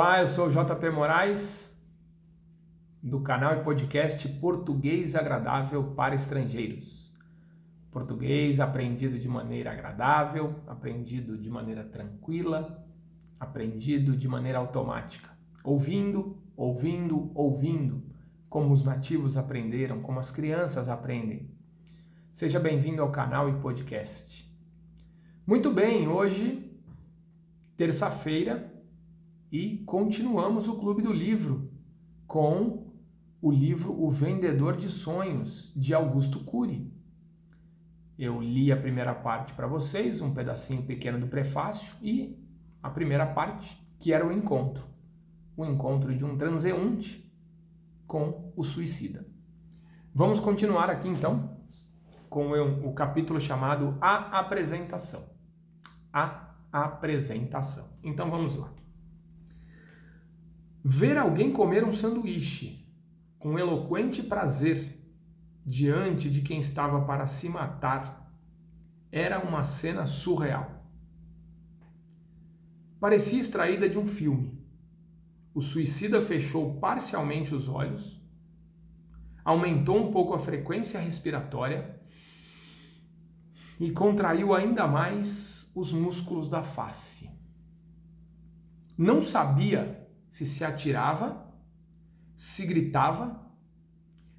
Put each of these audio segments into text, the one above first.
Olá, eu sou o JP Moraes, do canal e podcast Português Agradável para Estrangeiros. Português aprendido de maneira agradável, aprendido de maneira tranquila, aprendido de maneira automática. Ouvindo, ouvindo, ouvindo, como os nativos aprenderam, como as crianças aprendem. Seja bem-vindo ao canal e podcast. Muito bem, hoje, terça-feira, e continuamos o Clube do Livro com o livro O Vendedor de Sonhos, de Augusto Cury. Eu li a primeira parte para vocês, um pedacinho pequeno do prefácio, e a primeira parte, que era o encontro. O encontro de um transeunte com o suicida. Vamos continuar aqui então com o capítulo chamado A Apresentação. A Apresentação. Então vamos lá. Ver alguém comer um sanduíche com eloquente prazer diante de quem estava para se matar era uma cena surreal. Parecia extraída de um filme. O suicida fechou parcialmente os olhos, aumentou um pouco a frequência respiratória e contraiu ainda mais os músculos da face. Não sabia se se atirava, se gritava,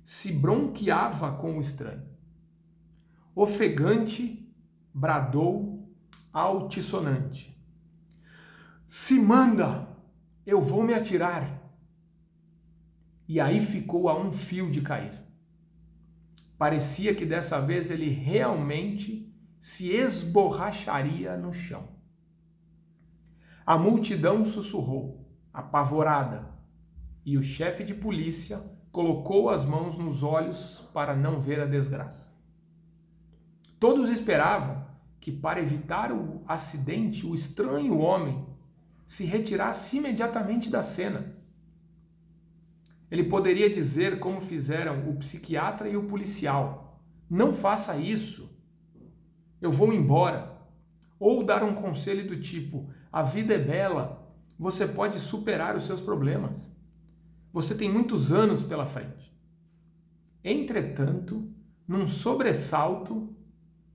se bronqueava com o estranho. Ofegante, bradou altissonante. Se manda, eu vou me atirar. E aí ficou a um fio de cair. Parecia que dessa vez ele realmente se esborracharia no chão. A multidão sussurrou apavorada, e o chefe de polícia colocou as mãos nos olhos para não ver a desgraça. Todos esperavam que, para evitar o acidente, o estranho homem se retirasse imediatamente da cena. Ele poderia dizer, como fizeram o psiquiatra e o policial: Não faça isso, eu vou embora. Ou dar um conselho do tipo: A vida é bela, você pode superar os seus problemas. Você tem muitos anos pela frente. Entretanto, num sobressalto,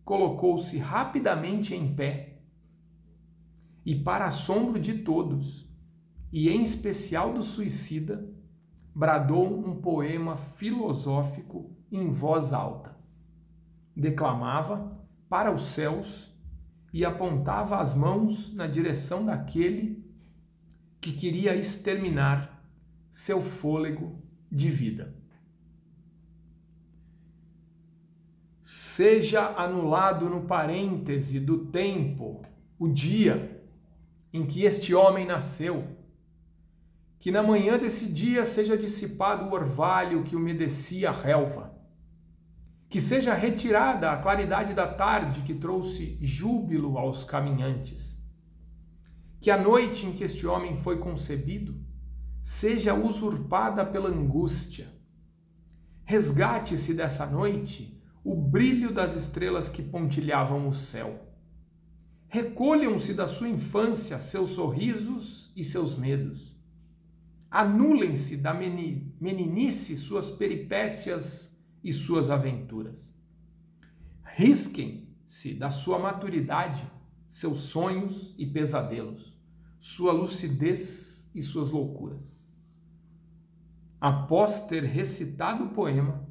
colocou-se rapidamente em pé e, para assombro de todos, e em especial do suicida, bradou um poema filosófico em voz alta. Declamava para os céus e apontava as mãos na direção daquele que queria exterminar seu fôlego de vida. Seja anulado no parêntese do tempo o dia em que este homem nasceu, que na manhã desse dia seja dissipado o orvalho que umedecia a relva, que seja retirada a claridade da tarde que trouxe júbilo aos caminhantes que a noite em que este homem foi concebido seja usurpada pela angústia. Resgate-se dessa noite o brilho das estrelas que pontilhavam o céu. Recolham-se da sua infância seus sorrisos e seus medos. Anulem-se da meninice suas peripécias e suas aventuras. Risquem-se da sua maturidade seus sonhos e pesadelos sua lucidez e suas loucuras. Após ter recitado o poema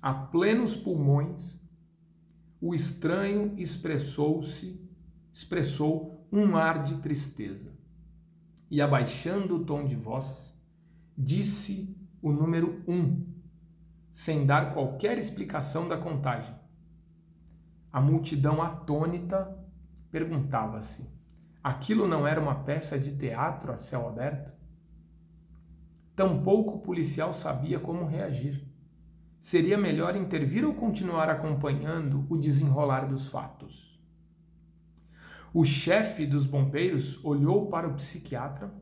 a plenos pulmões, o estranho expressou-se, expressou um ar de tristeza. E abaixando o tom de voz, disse o número um, sem dar qualquer explicação da contagem. A multidão atônita perguntava-se: Aquilo não era uma peça de teatro a céu aberto? Tampouco o policial sabia como reagir. Seria melhor intervir ou continuar acompanhando o desenrolar dos fatos? O chefe dos bombeiros olhou para o psiquiatra,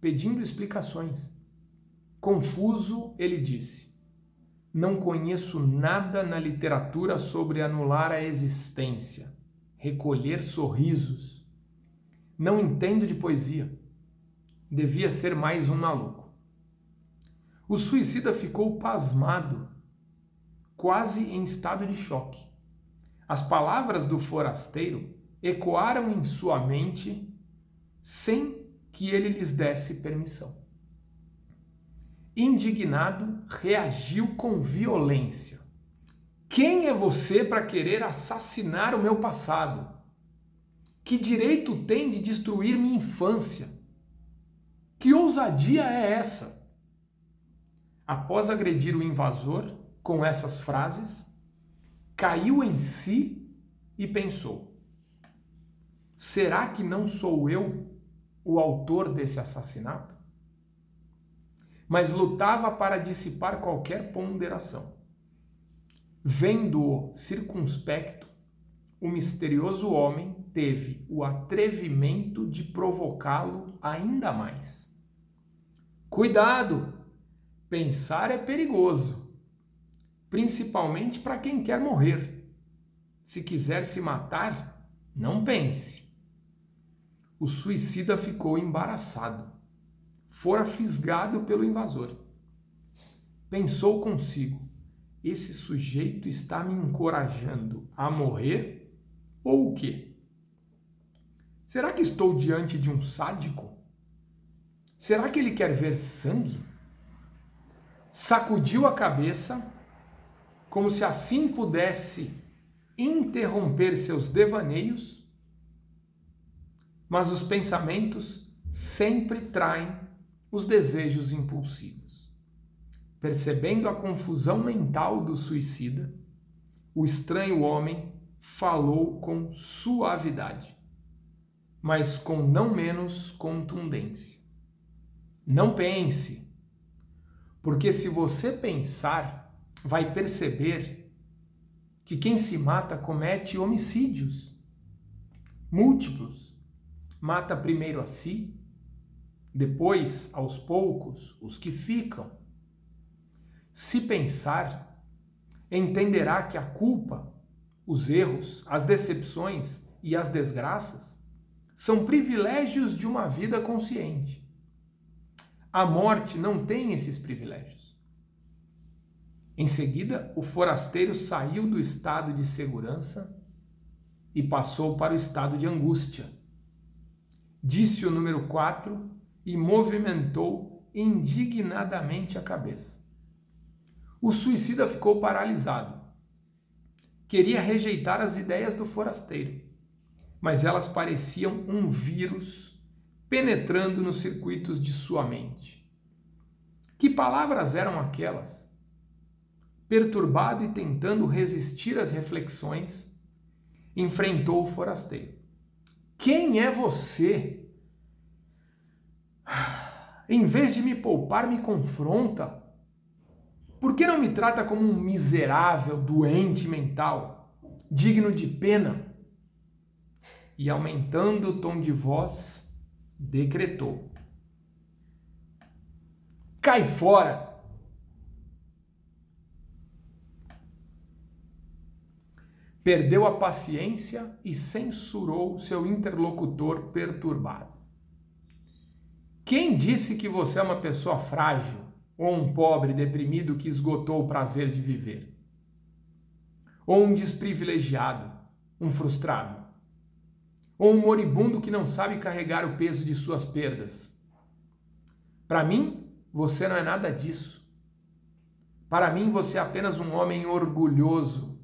pedindo explicações. Confuso, ele disse: Não conheço nada na literatura sobre anular a existência, recolher sorrisos não entendo de poesia. devia ser mais um maluco. O suicida ficou pasmado, quase em estado de choque. As palavras do forasteiro ecoaram em sua mente sem que ele lhes desse permissão. Indignado, reagiu com violência. Quem é você para querer assassinar o meu passado? Que direito tem de destruir minha infância? Que ousadia é essa? Após agredir o invasor com essas frases, caiu em si e pensou: será que não sou eu o autor desse assassinato? Mas lutava para dissipar qualquer ponderação. Vendo-o circunspecto, o misterioso homem teve o atrevimento de provocá-lo ainda mais. Cuidado! Pensar é perigoso, principalmente para quem quer morrer. Se quiser se matar, não pense. O suicida ficou embaraçado. Fora fisgado pelo invasor. Pensou consigo: esse sujeito está me encorajando a morrer ou o quê? Será que estou diante de um sádico? Será que ele quer ver sangue? Sacudiu a cabeça, como se assim pudesse interromper seus devaneios, mas os pensamentos sempre traem os desejos impulsivos. Percebendo a confusão mental do suicida, o estranho homem falou com suavidade, mas com não menos contundência. Não pense, porque se você pensar, vai perceber que quem se mata comete homicídios múltiplos. Mata primeiro a si, depois, aos poucos, os que ficam. Se pensar, entenderá que a culpa os erros, as decepções e as desgraças são privilégios de uma vida consciente. A morte não tem esses privilégios. Em seguida, o forasteiro saiu do estado de segurança e passou para o estado de angústia. Disse o número 4 e movimentou indignadamente a cabeça. O suicida ficou paralisado queria rejeitar as ideias do forasteiro, mas elas pareciam um vírus penetrando nos circuitos de sua mente. Que palavras eram aquelas? Perturbado e tentando resistir às reflexões, enfrentou o forasteiro. Quem é você? Em vez de me poupar, me confronta. Por que não me trata como um miserável, doente mental, digno de pena? E aumentando o tom de voz, decretou: Cai fora! Perdeu a paciência e censurou seu interlocutor perturbado. Quem disse que você é uma pessoa frágil? ou um pobre deprimido que esgotou o prazer de viver, ou um desprivilegiado, um frustrado, ou um moribundo que não sabe carregar o peso de suas perdas. Para mim, você não é nada disso. Para mim, você é apenas um homem orgulhoso,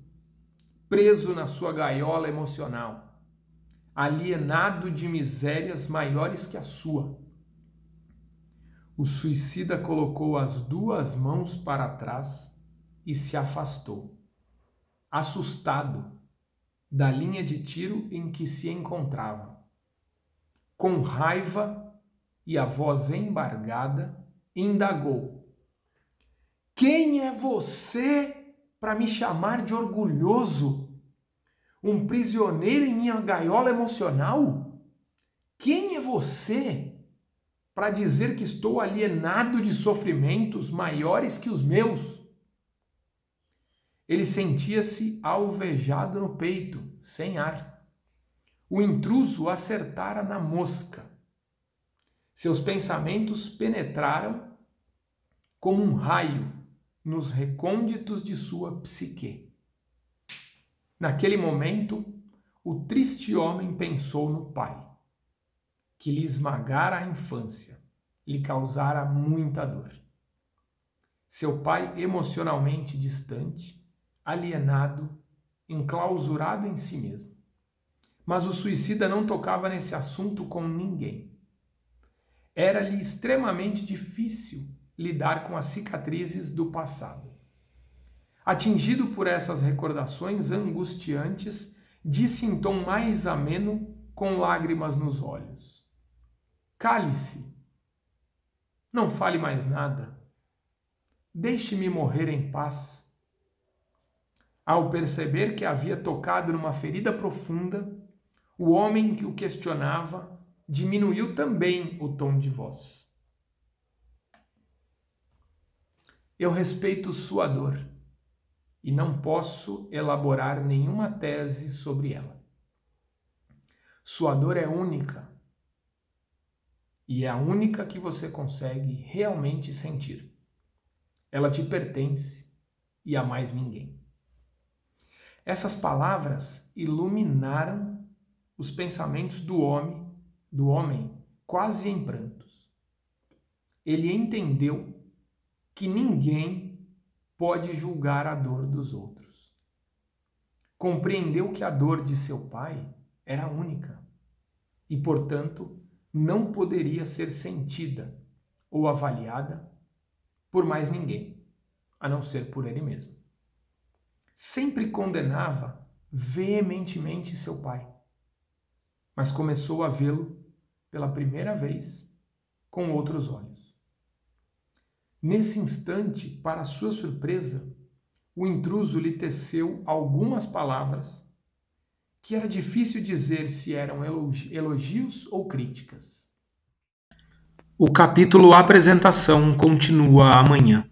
preso na sua gaiola emocional, alienado de misérias maiores que a sua o suicida colocou as duas mãos para trás e se afastou, assustado da linha de tiro em que se encontrava. Com raiva e a voz embargada, indagou: Quem é você para me chamar de orgulhoso? Um prisioneiro em minha gaiola emocional? Quem é você para dizer que estou alienado de sofrimentos maiores que os meus. Ele sentia-se alvejado no peito, sem ar. O intruso acertara na mosca. Seus pensamentos penetraram como um raio nos recônditos de sua psique. Naquele momento, o triste homem pensou no pai, que lhe esmagara a infância, lhe causara muita dor. Seu pai emocionalmente distante, alienado, enclausurado em si mesmo. Mas o suicida não tocava nesse assunto com ninguém. Era-lhe extremamente difícil lidar com as cicatrizes do passado. Atingido por essas recordações angustiantes, disse em tom mais ameno, com lágrimas nos olhos: Cale-se. Não fale mais nada. Deixe-me morrer em paz. Ao perceber que havia tocado numa ferida profunda, o homem que o questionava diminuiu também o tom de voz. Eu respeito sua dor e não posso elaborar nenhuma tese sobre ela. Sua dor é única e é a única que você consegue realmente sentir. Ela te pertence e a mais ninguém. Essas palavras iluminaram os pensamentos do homem, do homem quase em prantos. Ele entendeu que ninguém pode julgar a dor dos outros. Compreendeu que a dor de seu pai era única e, portanto, não poderia ser sentida ou avaliada por mais ninguém, a não ser por ele mesmo. Sempre condenava veementemente seu pai, mas começou a vê-lo pela primeira vez com outros olhos. Nesse instante, para sua surpresa, o intruso lhe teceu algumas palavras que era difícil dizer se eram elogios ou críticas. O capítulo Apresentação continua amanhã.